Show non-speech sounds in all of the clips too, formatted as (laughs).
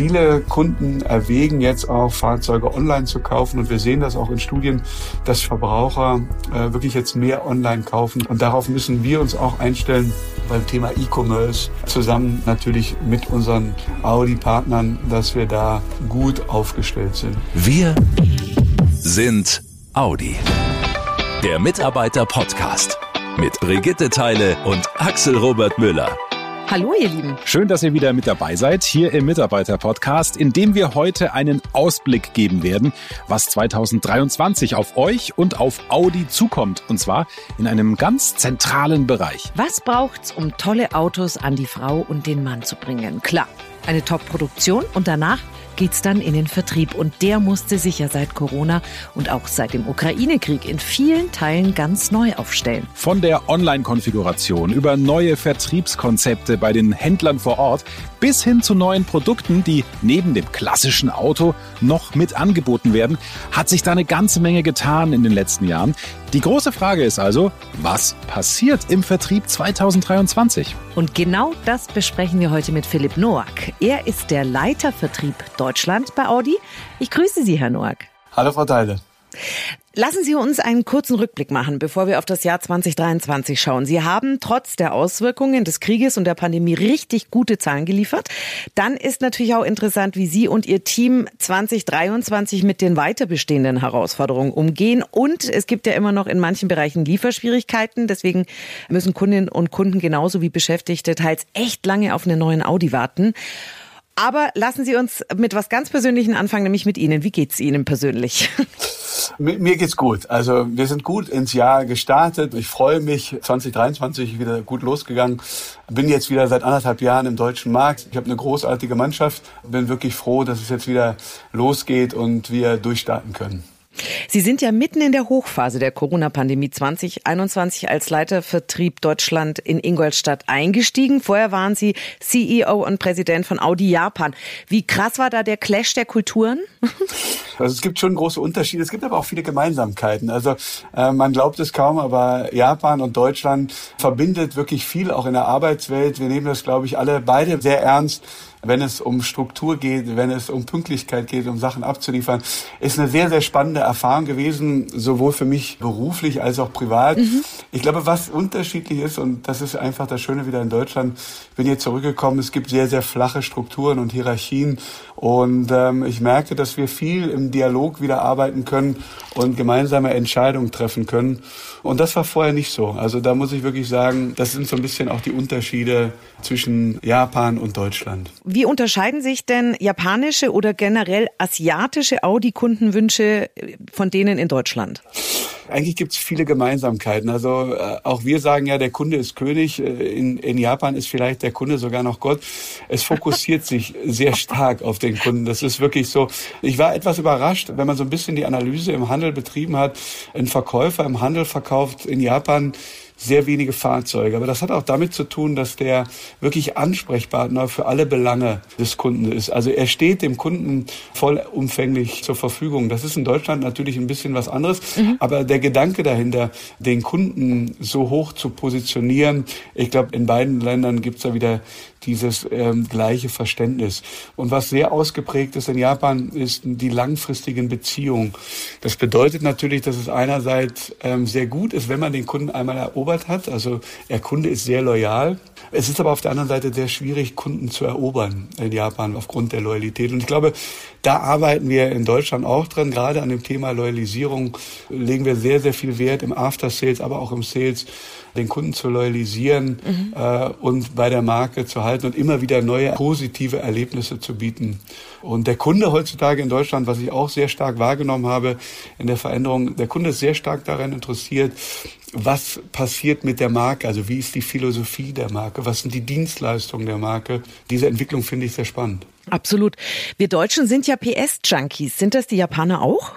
Viele Kunden erwägen jetzt auch Fahrzeuge online zu kaufen und wir sehen das auch in Studien, dass Verbraucher äh, wirklich jetzt mehr online kaufen und darauf müssen wir uns auch einstellen beim Thema E-Commerce zusammen natürlich mit unseren Audi-Partnern, dass wir da gut aufgestellt sind. Wir sind Audi. Der Mitarbeiter-Podcast mit Brigitte Teile und Axel Robert Müller. Hallo ihr Lieben. Schön, dass ihr wieder mit dabei seid hier im Mitarbeiter-Podcast, in dem wir heute einen Ausblick geben werden, was 2023 auf euch und auf Audi zukommt. Und zwar in einem ganz zentralen Bereich. Was braucht's, um tolle Autos an die Frau und den Mann zu bringen? Klar, eine Top-Produktion und danach geht's dann in den Vertrieb. Und der musste sich ja seit Corona und auch seit dem Ukraine-Krieg in vielen Teilen ganz neu aufstellen. Von der Online-Konfiguration über neue Vertriebskonzepte bei den Händlern vor Ort bis hin zu neuen Produkten, die neben dem klassischen Auto noch mit angeboten werden, hat sich da eine ganze Menge getan in den letzten Jahren. Die große Frage ist also, was passiert im Vertrieb 2023? Und genau das besprechen wir heute mit Philipp Noack. Er ist der Leiter Vertrieb Deutschland bei Audi. Ich grüße Sie, Herr Noack. Hallo, Frau Teile. Lassen Sie uns einen kurzen Rückblick machen, bevor wir auf das Jahr 2023 schauen. Sie haben trotz der Auswirkungen des Krieges und der Pandemie richtig gute Zahlen geliefert. Dann ist natürlich auch interessant, wie Sie und Ihr Team 2023 mit den weiter bestehenden Herausforderungen umgehen. Und es gibt ja immer noch in manchen Bereichen Lieferschwierigkeiten. Deswegen müssen Kundinnen und Kunden genauso wie Beschäftigte teils echt lange auf einen neuen Audi warten. Aber lassen Sie uns mit was ganz Persönlichen anfangen, nämlich mit Ihnen. Wie geht's Ihnen persönlich? (laughs) Mir geht's gut. Also wir sind gut ins Jahr gestartet. Ich freue mich. 2023 wieder gut losgegangen. Bin jetzt wieder seit anderthalb Jahren im deutschen Markt. Ich habe eine großartige Mannschaft. Bin wirklich froh, dass es jetzt wieder losgeht und wir durchstarten können. Sie sind ja mitten in der Hochphase der Corona-Pandemie 2021 als Leiter Vertrieb Deutschland in Ingolstadt eingestiegen. Vorher waren Sie CEO und Präsident von Audi Japan. Wie krass war da der Clash der Kulturen? (laughs) Also es gibt schon große Unterschiede. Es gibt aber auch viele Gemeinsamkeiten. Also äh, man glaubt es kaum, aber Japan und Deutschland verbindet wirklich viel auch in der Arbeitswelt. Wir nehmen das, glaube ich, alle beide sehr ernst wenn es um Struktur geht, wenn es um Pünktlichkeit geht, um Sachen abzuliefern, ist eine sehr, sehr spannende Erfahrung gewesen, sowohl für mich beruflich als auch privat. Mhm. Ich glaube, was unterschiedlich ist, und das ist einfach das Schöne wieder in Deutschland, bin jetzt zurückgekommen, es gibt sehr, sehr flache Strukturen und Hierarchien. Und ähm, ich merke, dass wir viel im Dialog wieder arbeiten können und gemeinsame Entscheidungen treffen können. Und das war vorher nicht so. Also da muss ich wirklich sagen, das sind so ein bisschen auch die Unterschiede zwischen Japan und Deutschland. Wie unterscheiden sich denn japanische oder generell asiatische Audi-Kundenwünsche von denen in Deutschland? Eigentlich gibt es viele Gemeinsamkeiten. Also äh, auch wir sagen ja, der Kunde ist König. Äh, in, in Japan ist vielleicht der Kunde sogar noch Gott. Es fokussiert sich (laughs) sehr stark auf den Kunden. Das ist wirklich so. Ich war etwas überrascht, wenn man so ein bisschen die Analyse im Handel betrieben hat. Ein Verkäufer im Handel verkauft in Japan sehr wenige Fahrzeuge. Aber das hat auch damit zu tun, dass der wirklich Ansprechpartner für alle Belange des Kunden ist. Also er steht dem Kunden vollumfänglich zur Verfügung. Das ist in Deutschland natürlich ein bisschen was anderes. Mhm. Aber der Gedanke dahinter, den Kunden so hoch zu positionieren, ich glaube, in beiden Ländern gibt es da wieder dieses ähm, gleiche Verständnis. Und was sehr ausgeprägt ist in Japan, ist die langfristigen Beziehungen. Das bedeutet natürlich, dass es einerseits ähm, sehr gut ist, wenn man den Kunden einmal erobert hat. Also der Kunde ist sehr loyal. Es ist aber auf der anderen Seite sehr schwierig, Kunden zu erobern in Japan aufgrund der Loyalität. Und ich glaube, da arbeiten wir in Deutschland auch dran. Gerade an dem Thema Loyalisierung legen wir sehr, sehr viel Wert im After Sales, aber auch im Sales den Kunden zu loyalisieren mhm. äh, und bei der Marke zu halten und immer wieder neue positive Erlebnisse zu bieten. Und der Kunde heutzutage in Deutschland, was ich auch sehr stark wahrgenommen habe in der Veränderung, der Kunde ist sehr stark daran interessiert, was passiert mit der Marke, also wie ist die Philosophie der Marke, was sind die Dienstleistungen der Marke. Diese Entwicklung finde ich sehr spannend. Absolut. Wir Deutschen sind ja PS-Junkies. Sind das die Japaner auch?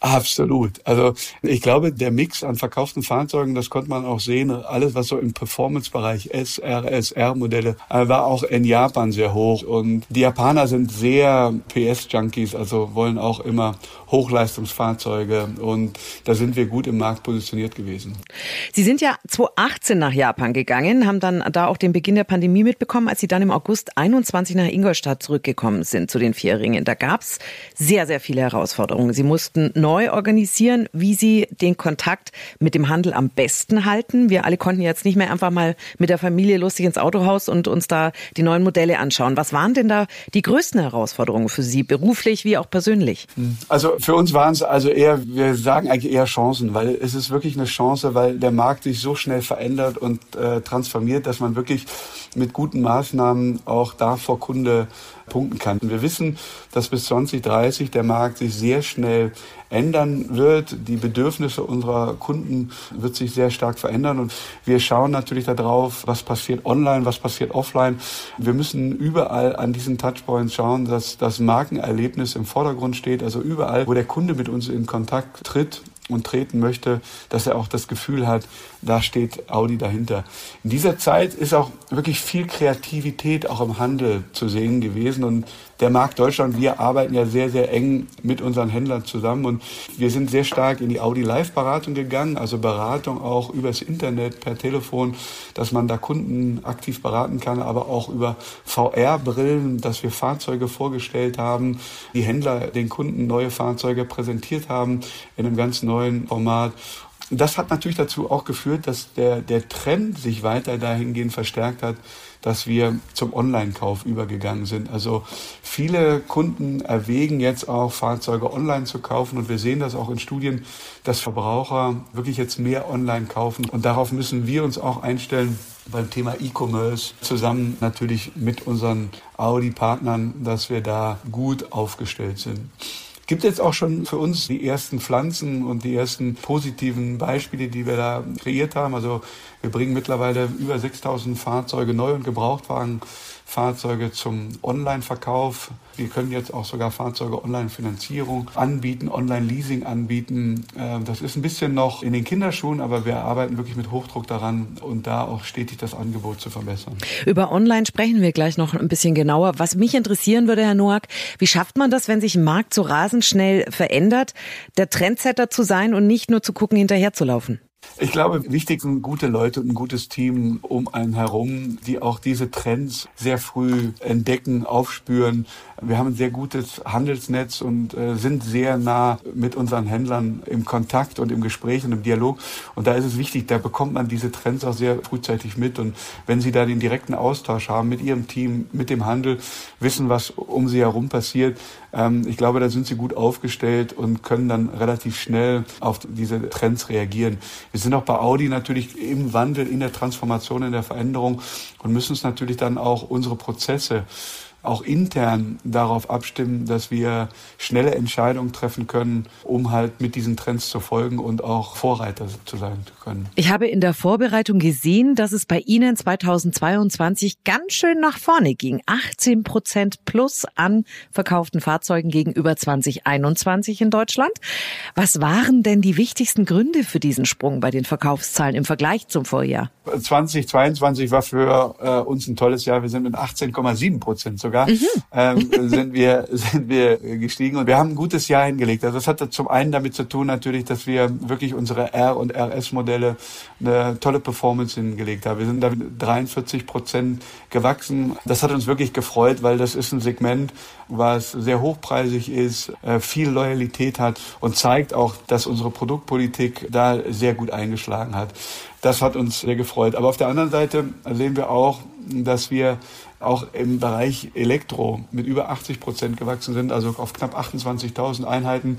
Absolut. Also ich glaube, der Mix an verkauften Fahrzeugen, das konnte man auch sehen, alles was so im Performance-Bereich SR, SR-Modelle, äh, war auch in Japan sehr hoch. Und die Japaner sind sehr PS-Junkies, also wollen auch immer Hochleistungsfahrzeuge. Und da sind wir gut im Markt positioniert gewesen. Sie sind ja 2018 nach Japan gegangen, haben dann da auch den Beginn der Pandemie mitbekommen, als Sie dann im August 21 nach Ingolstadt zurückgekommen sind zu den Vierringen. Da gab's sehr, sehr viele Herausforderungen. Sie mussten neu neu organisieren, wie Sie den Kontakt mit dem Handel am besten halten. Wir alle konnten jetzt nicht mehr einfach mal mit der Familie lustig ins Autohaus und uns da die neuen Modelle anschauen. Was waren denn da die größten Herausforderungen für Sie, beruflich wie auch persönlich? Also für uns waren es also eher, wir sagen eigentlich eher Chancen, weil es ist wirklich eine Chance, weil der Markt sich so schnell verändert und äh, transformiert, dass man wirklich mit guten Maßnahmen auch da vor Kunde punkten kann. Wir wissen, dass bis 2030 der Markt sich sehr schnell ändern wird. Die Bedürfnisse unserer Kunden wird sich sehr stark verändern und wir schauen natürlich darauf, was passiert online, was passiert offline. Wir müssen überall an diesen Touchpoints schauen, dass das Markenerlebnis im Vordergrund steht. Also überall, wo der Kunde mit uns in Kontakt tritt, und treten möchte, dass er auch das Gefühl hat, da steht Audi dahinter. In dieser Zeit ist auch wirklich viel Kreativität auch im Handel zu sehen gewesen und der Markt Deutschland, wir arbeiten ja sehr, sehr eng mit unseren Händlern zusammen und wir sind sehr stark in die Audi Live Beratung gegangen, also Beratung auch übers Internet, per Telefon, dass man da Kunden aktiv beraten kann, aber auch über VR-Brillen, dass wir Fahrzeuge vorgestellt haben, die Händler den Kunden neue Fahrzeuge präsentiert haben in einem ganz neuen Format. Das hat natürlich dazu auch geführt, dass der, der Trend sich weiter dahingehend verstärkt hat, dass wir zum Online-Kauf übergegangen sind. Also viele Kunden erwägen jetzt auch Fahrzeuge online zu kaufen. Und wir sehen das auch in Studien, dass Verbraucher wirklich jetzt mehr online kaufen. Und darauf müssen wir uns auch einstellen beim Thema E-Commerce zusammen natürlich mit unseren Audi-Partnern, dass wir da gut aufgestellt sind gibt jetzt auch schon für uns die ersten Pflanzen und die ersten positiven Beispiele, die wir da kreiert haben. Also wir bringen mittlerweile über 6000 Fahrzeuge, Neu- und Gebrauchtwagen Fahrzeuge zum Online-Verkauf. Wir können jetzt auch sogar Fahrzeuge Online-Finanzierung anbieten, Online-Leasing anbieten. Ähm, das ist ein bisschen noch in den Kinderschuhen, aber wir arbeiten wirklich mit Hochdruck daran und da auch stetig das Angebot zu verbessern. Über Online sprechen wir gleich noch ein bisschen genauer. Was mich interessieren würde, Herr Noack, wie schafft man das, wenn sich ein Markt so rasend schnell verändert, der Trendsetter zu sein und nicht nur zu gucken, hinterherzulaufen? Ich glaube, wichtig sind gute Leute und ein gutes Team um einen herum, die auch diese Trends sehr früh entdecken, aufspüren. Wir haben ein sehr gutes Handelsnetz und äh, sind sehr nah mit unseren Händlern im Kontakt und im Gespräch und im Dialog. Und da ist es wichtig, da bekommt man diese Trends auch sehr frühzeitig mit. Und wenn Sie da den direkten Austausch haben mit Ihrem Team, mit dem Handel, wissen, was um Sie herum passiert, ähm, ich glaube, da sind Sie gut aufgestellt und können dann relativ schnell auf diese Trends reagieren. Wir sind auch bei Audi natürlich im Wandel, in der Transformation, in der Veränderung und müssen uns natürlich dann auch unsere Prozesse auch intern darauf abstimmen, dass wir schnelle Entscheidungen treffen können, um halt mit diesen Trends zu folgen und auch Vorreiter zu sein zu können. Ich habe in der Vorbereitung gesehen, dass es bei Ihnen 2022 ganz schön nach vorne ging. 18 Prozent plus an verkauften Fahrzeugen gegenüber 2021 in Deutschland. Was waren denn die wichtigsten Gründe für diesen Sprung bei den Verkaufszahlen im Vergleich zum Vorjahr? 2022 war für äh, uns ein tolles Jahr. Wir sind mit 18,7 Prozent sogar mhm. ähm, sind wir (laughs) sind wir gestiegen und wir haben ein gutes Jahr hingelegt. Also das hat zum einen damit zu tun natürlich, dass wir wirklich unsere R und RS Modelle eine tolle Performance hingelegt haben. Wir sind da mit 43 Prozent gewachsen. Das hat uns wirklich gefreut, weil das ist ein Segment, was sehr hochpreisig ist, äh, viel Loyalität hat und zeigt auch, dass unsere Produktpolitik da sehr gut eingeschlagen hat. Das hat uns sehr gefreut. Aber auf der anderen Seite sehen wir auch, dass wir auch im Bereich Elektro mit über 80 Prozent gewachsen sind, also auf knapp 28.000 Einheiten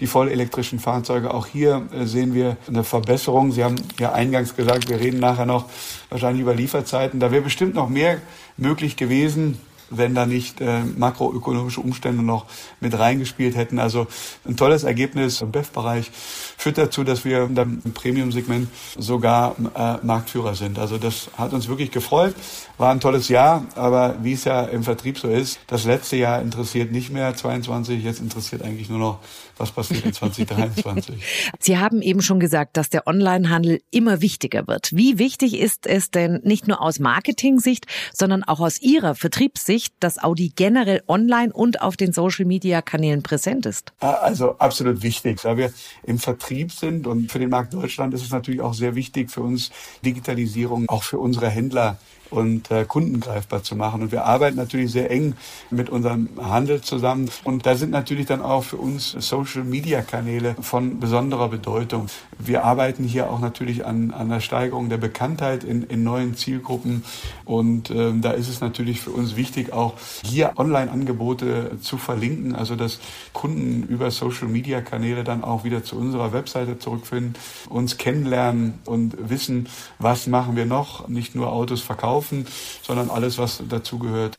die vollelektrischen Fahrzeuge. Auch hier äh, sehen wir eine Verbesserung. Sie haben ja eingangs gesagt, wir reden nachher noch wahrscheinlich über Lieferzeiten. Da wäre bestimmt noch mehr möglich gewesen. Wenn da nicht äh, makroökonomische Umstände noch mit reingespielt hätten. Also ein tolles Ergebnis im BEF-Bereich führt dazu, dass wir im Premium-Segment sogar äh, Marktführer sind. Also das hat uns wirklich gefreut. War ein tolles Jahr, aber wie es ja im Vertrieb so ist, das letzte Jahr interessiert nicht mehr 22, jetzt interessiert eigentlich nur noch, was passiert in (laughs) 2023. Sie haben eben schon gesagt, dass der Onlinehandel immer wichtiger wird. Wie wichtig ist es denn nicht nur aus Marketing-Sicht, sondern auch aus Ihrer Vertriebssicht, dass Audi generell online und auf den Social-Media-Kanälen präsent ist? Ah, also absolut wichtig. Da wir im Vertrieb sind und für den Markt Deutschland ist es natürlich auch sehr wichtig für uns Digitalisierung, auch für unsere Händler und äh, Kunden greifbar zu machen. Und wir arbeiten natürlich sehr eng mit unserem Handel zusammen. Und da sind natürlich dann auch für uns Social-Media-Kanäle von besonderer Bedeutung. Wir arbeiten hier auch natürlich an, an der Steigerung der Bekanntheit in, in neuen Zielgruppen. Und ähm, da ist es natürlich für uns wichtig, auch hier Online-Angebote zu verlinken, also dass Kunden über Social-Media-Kanäle dann auch wieder zu unserer Webseite zurückfinden, uns kennenlernen und wissen, was machen wir noch, nicht nur Autos verkaufen, kaufen, sondern alles, was dazugehört.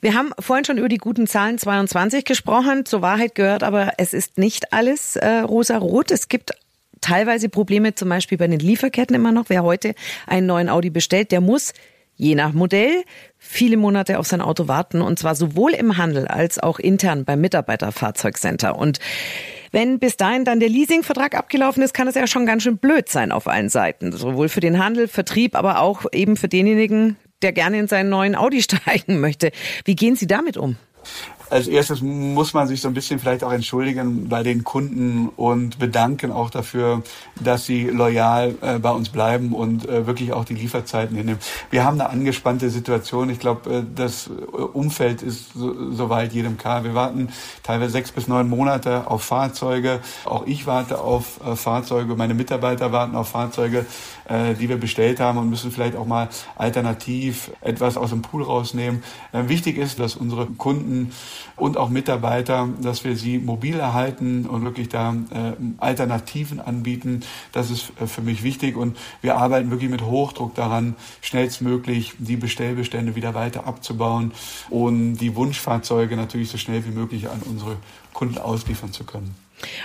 Wir haben vorhin schon über die guten Zahlen 22 gesprochen. Zur Wahrheit gehört aber, es ist nicht alles äh, rosa-rot. Es gibt teilweise Probleme, zum Beispiel bei den Lieferketten immer noch. Wer heute einen neuen Audi bestellt, der muss je nach Modell viele Monate auf sein Auto warten und zwar sowohl im Handel als auch intern beim Mitarbeiterfahrzeugcenter. Und wenn bis dahin dann der Leasingvertrag abgelaufen ist, kann es ja schon ganz schön blöd sein auf allen Seiten. Sowohl für den Handel, Vertrieb, aber auch eben für denjenigen, der gerne in seinen neuen Audi (laughs) steigen möchte. Wie gehen Sie damit um? Als erstes muss man sich so ein bisschen vielleicht auch entschuldigen bei den Kunden und bedanken auch dafür, dass sie loyal äh, bei uns bleiben und äh, wirklich auch die Lieferzeiten hinnehmen. Wir haben eine angespannte Situation. Ich glaube, äh, das Umfeld ist so, soweit jedem klar. Wir warten teilweise sechs bis neun Monate auf Fahrzeuge. Auch ich warte auf äh, Fahrzeuge. Meine Mitarbeiter warten auf Fahrzeuge, äh, die wir bestellt haben und müssen vielleicht auch mal alternativ etwas aus dem Pool rausnehmen. Äh, wichtig ist, dass unsere Kunden und auch Mitarbeiter, dass wir sie mobil erhalten und wirklich da äh, Alternativen anbieten. Das ist äh, für mich wichtig und wir arbeiten wirklich mit Hochdruck daran, schnellstmöglich die Bestellbestände wieder weiter abzubauen und die Wunschfahrzeuge natürlich so schnell wie möglich an unsere Kunden ausliefern zu können.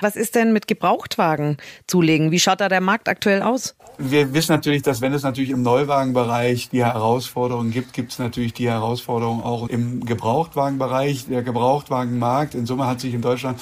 Was ist denn mit Gebrauchtwagen zulegen? Wie schaut da der Markt aktuell aus? Wir wissen natürlich, dass wenn es natürlich im Neuwagenbereich die Herausforderungen gibt, gibt es natürlich die Herausforderungen auch im Gebrauchtwagenbereich. Der Gebrauchtwagenmarkt in Summe hat sich in Deutschland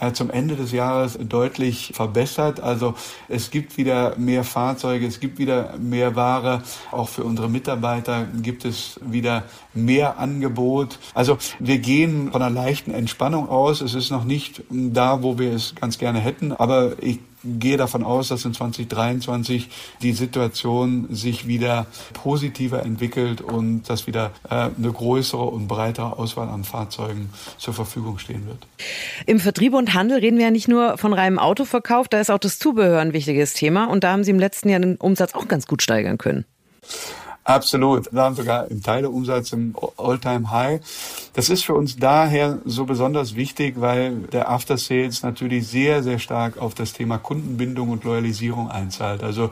äh, zum Ende des Jahres deutlich verbessert. Also es gibt wieder mehr Fahrzeuge, es gibt wieder mehr Ware. Auch für unsere Mitarbeiter gibt es wieder mehr Angebot. Also wir gehen von einer leichten Entspannung aus. Es ist noch nicht da, wo wir es ganz gerne hätten, aber ich gehe davon aus, dass in 2023 die Situation sich wieder positiver entwickelt und dass wieder äh, eine größere und breitere Auswahl an Fahrzeugen zur Verfügung stehen wird. Im Vertrieb und Handel reden wir ja nicht nur von reinem Autoverkauf, da ist auch das Zubehör ein wichtiges Thema und da haben Sie im letzten Jahr den Umsatz auch ganz gut steigern können. Absolut. Wir haben sogar im Teileumsatz im All-Time-High. Das ist für uns daher so besonders wichtig, weil der After Sales natürlich sehr, sehr stark auf das Thema Kundenbindung und Loyalisierung einzahlt. Also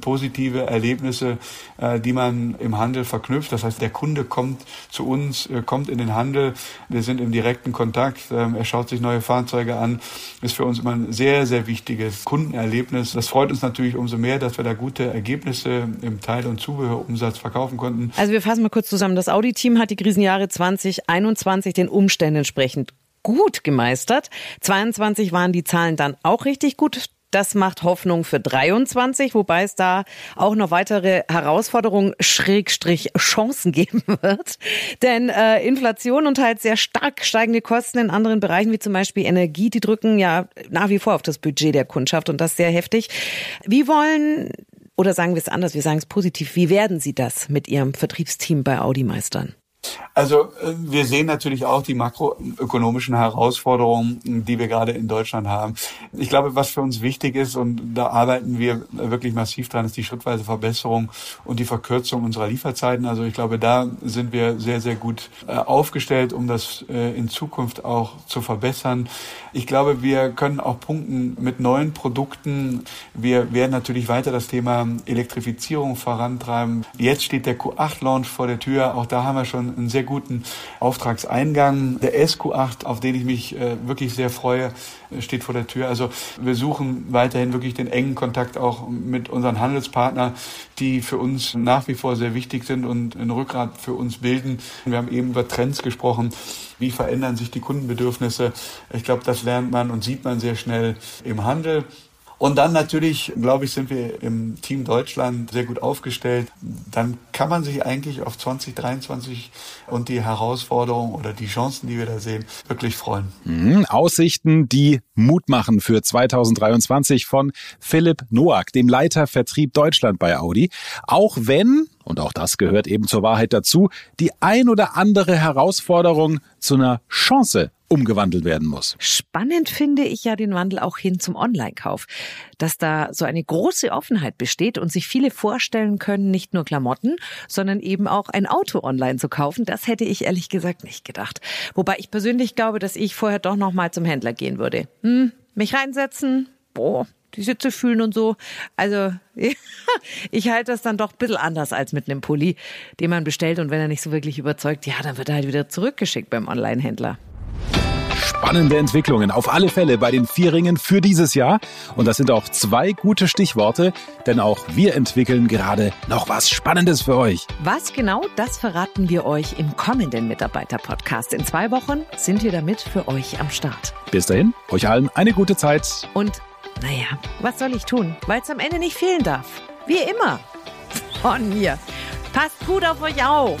positive Erlebnisse, äh, die man im Handel verknüpft. Das heißt, der Kunde kommt zu uns, äh, kommt in den Handel. Wir sind im direkten Kontakt. Ähm, er schaut sich neue Fahrzeuge an. Ist für uns immer ein sehr, sehr wichtiges Kundenerlebnis. Das freut uns natürlich umso mehr, dass wir da gute Ergebnisse im Teil- und Zubehörumsatz Umsatz verkaufen konnten. Also wir fassen mal kurz zusammen. Das Audi-Team hat die Krisenjahre 2021 den Umständen entsprechend gut gemeistert. 22 waren die Zahlen dann auch richtig gut. Das macht Hoffnung für 23, wobei es da auch noch weitere Herausforderungen, Schrägstrich Chancen (laughs) geben wird. Denn äh, Inflation und halt sehr stark steigende Kosten in anderen Bereichen, wie zum Beispiel Energie, die drücken ja nach wie vor auf das Budget der Kundschaft und das sehr heftig. Wie wollen oder sagen wir es anders, wir sagen es positiv. Wie werden Sie das mit Ihrem Vertriebsteam bei Audi meistern? Also äh, wir sehen natürlich auch die makroökonomischen Herausforderungen, die wir gerade in Deutschland haben. Ich glaube, was für uns wichtig ist, und da arbeiten wir wirklich massiv dran, ist die schrittweise Verbesserung und die Verkürzung unserer Lieferzeiten. Also ich glaube, da sind wir sehr, sehr gut äh, aufgestellt, um das äh, in Zukunft auch zu verbessern. Ich glaube, wir können auch punkten mit neuen Produkten. Wir werden natürlich weiter das Thema Elektrifizierung vorantreiben. Jetzt steht der Q8-Launch vor der Tür. Auch da haben wir schon ein sehr guten Auftragseingang. Der SQ8, auf den ich mich äh, wirklich sehr freue, steht vor der Tür. Also wir suchen weiterhin wirklich den engen Kontakt auch mit unseren Handelspartnern, die für uns nach wie vor sehr wichtig sind und ein Rückgrat für uns bilden. Wir haben eben über Trends gesprochen. Wie verändern sich die Kundenbedürfnisse? Ich glaube, das lernt man und sieht man sehr schnell im Handel. Und dann natürlich, glaube ich, sind wir im Team Deutschland sehr gut aufgestellt. Dann kann man sich eigentlich auf 2023 und die Herausforderungen oder die Chancen, die wir da sehen, wirklich freuen. Mhm, Aussichten, die Mut machen für 2023 von Philipp Noack, dem Leiter Vertrieb Deutschland bei Audi. Auch wenn, und auch das gehört eben zur Wahrheit dazu, die ein oder andere Herausforderung zu einer Chance umgewandelt werden muss. Spannend finde ich ja den Wandel auch hin zum Online-Kauf, dass da so eine große Offenheit besteht und sich viele vorstellen können, nicht nur Klamotten, sondern eben auch ein Auto online zu kaufen. Das hätte ich ehrlich gesagt nicht gedacht. Wobei ich persönlich glaube, dass ich vorher doch noch mal zum Händler gehen würde. Hm, mich reinsetzen, boah, die Sitze fühlen und so. Also (laughs) ich halte das dann doch ein bisschen anders als mit einem Pulli, den man bestellt und wenn er nicht so wirklich überzeugt, ja, dann wird er halt wieder zurückgeschickt beim Online-Händler. Spannende Entwicklungen auf alle Fälle bei den Vierringen für dieses Jahr. Und das sind auch zwei gute Stichworte, denn auch wir entwickeln gerade noch was Spannendes für euch. Was genau, das verraten wir euch im kommenden Mitarbeiter-Podcast. In zwei Wochen sind wir damit für euch am Start. Bis dahin, euch allen eine gute Zeit. Und naja, was soll ich tun? Weil es am Ende nicht fehlen darf. Wie immer. Von mir. Passt gut auf euch auf.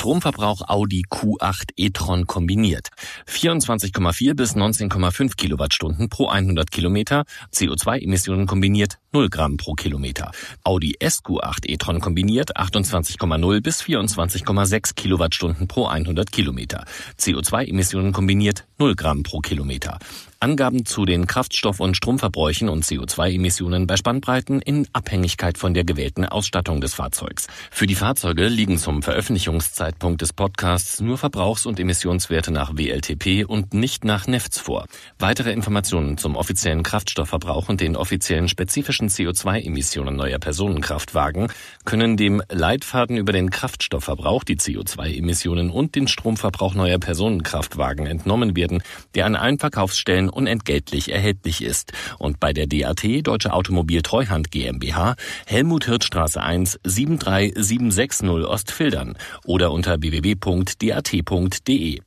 Stromverbrauch Audi Q8 e-tron kombiniert. 24,4 bis 19,5 Kilowattstunden pro 100 Kilometer. CO2-Emissionen kombiniert 0 Gramm pro Kilometer. Audi SQ8 e-tron kombiniert 28,0 bis 24,6 Kilowattstunden pro 100 Kilometer. CO2-Emissionen kombiniert 0 Gramm pro Kilometer. Angaben zu den Kraftstoff- und Stromverbräuchen und CO2-Emissionen bei Spannbreiten in Abhängigkeit von der gewählten Ausstattung des Fahrzeugs. Für die Fahrzeuge liegen zum Veröffentlichungszeitpunkt des Podcasts nur Verbrauchs- und Emissionswerte nach WLTP und nicht nach NEFTS vor. Weitere Informationen zum offiziellen Kraftstoffverbrauch und den offiziellen spezifischen CO2-Emissionen neuer Personenkraftwagen können dem Leitfaden über den Kraftstoffverbrauch, die CO2-Emissionen und den Stromverbrauch neuer Personenkraftwagen entnommen werden, der an allen Verkaufsstellen unentgeltlich erhältlich ist und bei der DAT Deutsche Automobil Treuhand GmbH Helmut Hirtstraße 1 73760 Ostfildern oder unter www.dat.de.